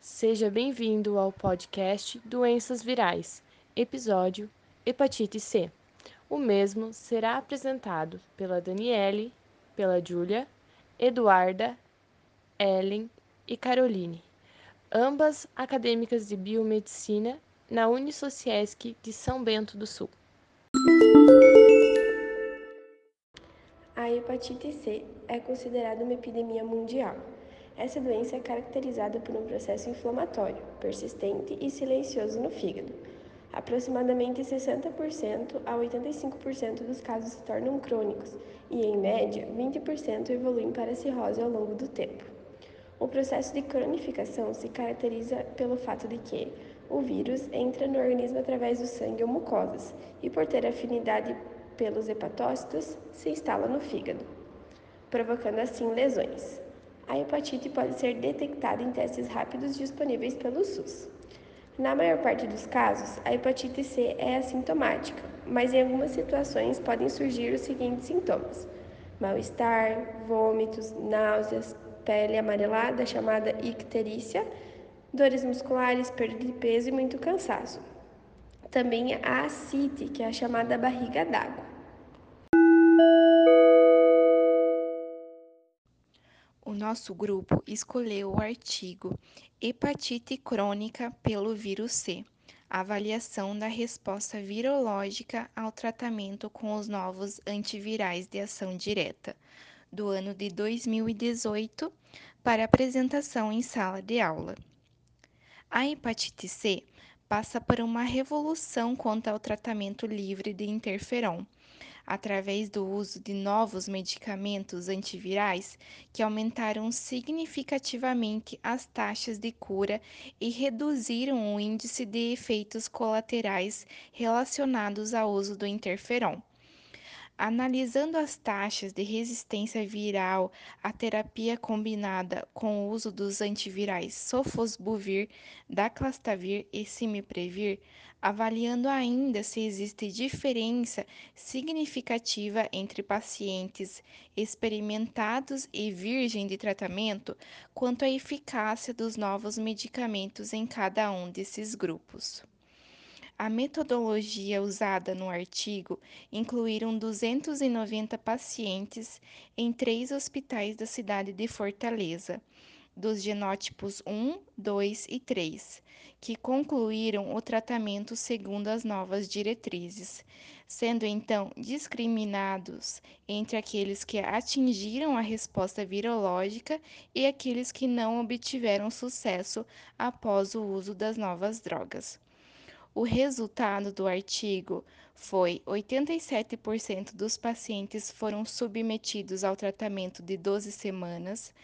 Seja bem-vindo ao podcast Doenças Virais, episódio Hepatite C. O mesmo será apresentado pela Daniele, pela Júlia, Eduarda, Ellen e Caroline, ambas acadêmicas de biomedicina na Unisociesc de São Bento do Sul. A hepatite C é considerada uma epidemia mundial. Essa doença é caracterizada por um processo inflamatório, persistente e silencioso no fígado. Aproximadamente 60% a 85% dos casos se tornam crônicos e, em média, 20% evoluem para cirrose ao longo do tempo. O processo de cronificação se caracteriza pelo fato de que o vírus entra no organismo através do sangue ou mucosas e, por ter afinidade pelos hepatócitos, se instala no fígado, provocando assim lesões. A hepatite pode ser detectada em testes rápidos disponíveis pelo SUS. Na maior parte dos casos, a hepatite C é assintomática, mas em algumas situações podem surgir os seguintes sintomas: mal-estar, vômitos, náuseas, pele amarelada, chamada icterícia, dores musculares, perda de peso e muito cansaço. Também a ascite, que é a chamada barriga d'água. Nosso grupo escolheu o artigo Hepatite crônica pelo vírus C. Avaliação da resposta virológica ao tratamento com os novos antivirais de ação direta, do ano de 2018, para apresentação em sala de aula. A hepatite C passa por uma revolução quanto ao tratamento livre de interferon, através do uso de novos medicamentos antivirais que aumentaram significativamente as taxas de cura e reduziram o índice de efeitos colaterais relacionados ao uso do interferon. Analisando as taxas de resistência viral à terapia combinada com o uso dos antivirais Sofosbuvir, Daclastavir e Simiprevir, avaliando ainda se existe diferença significativa entre pacientes experimentados e virgem de tratamento quanto à eficácia dos novos medicamentos em cada um desses grupos. A metodologia usada no artigo incluíram 290 pacientes em três hospitais da cidade de Fortaleza, dos genótipos 1, 2 e 3, que concluíram o tratamento segundo as novas diretrizes, sendo então discriminados entre aqueles que atingiram a resposta virológica e aqueles que não obtiveram sucesso após o uso das novas drogas. O resultado do artigo foi 87% dos pacientes foram submetidos ao tratamento de 12 semanas,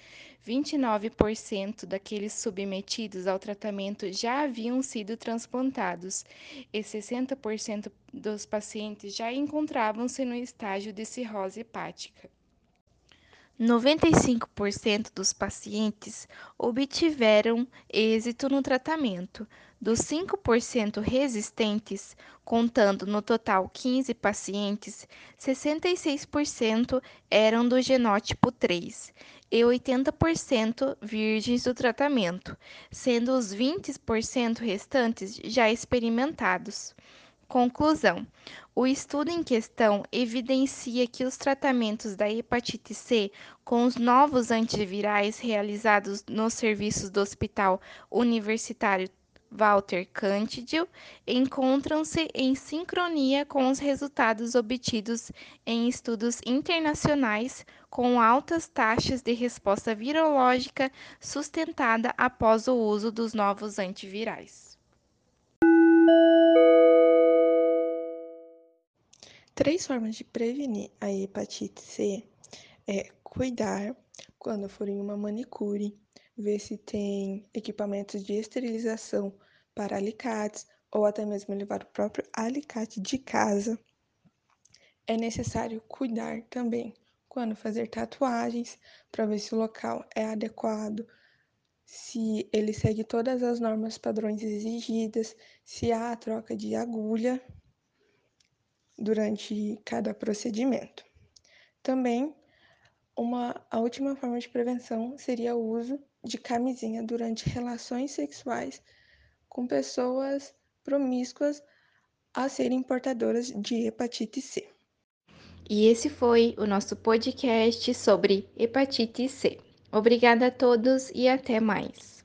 29% daqueles submetidos ao tratamento já haviam sido transplantados e 60% dos pacientes já encontravam-se no estágio de cirrose hepática. 95% dos pacientes obtiveram êxito no tratamento, dos 5% resistentes, contando no total 15 pacientes, 66% eram do genótipo 3 e 80% virgens do tratamento, sendo os 20% restantes já experimentados. Conclusão: o estudo em questão evidencia que os tratamentos da hepatite C com os novos antivirais realizados nos serviços do Hospital Universitário Walter Cândido encontram-se em sincronia com os resultados obtidos em estudos internacionais com altas taxas de resposta virológica sustentada após o uso dos novos antivirais. Três formas de prevenir a hepatite C é cuidar quando for em uma manicure, ver se tem equipamentos de esterilização para alicates ou até mesmo levar o próprio alicate de casa. É necessário cuidar também quando fazer tatuagens para ver se o local é adequado, se ele segue todas as normas padrões exigidas, se há a troca de agulha durante cada procedimento. Também uma a última forma de prevenção seria o uso de camisinha durante relações sexuais com pessoas promíscuas a serem portadoras de hepatite C. E esse foi o nosso podcast sobre hepatite C. Obrigada a todos e até mais.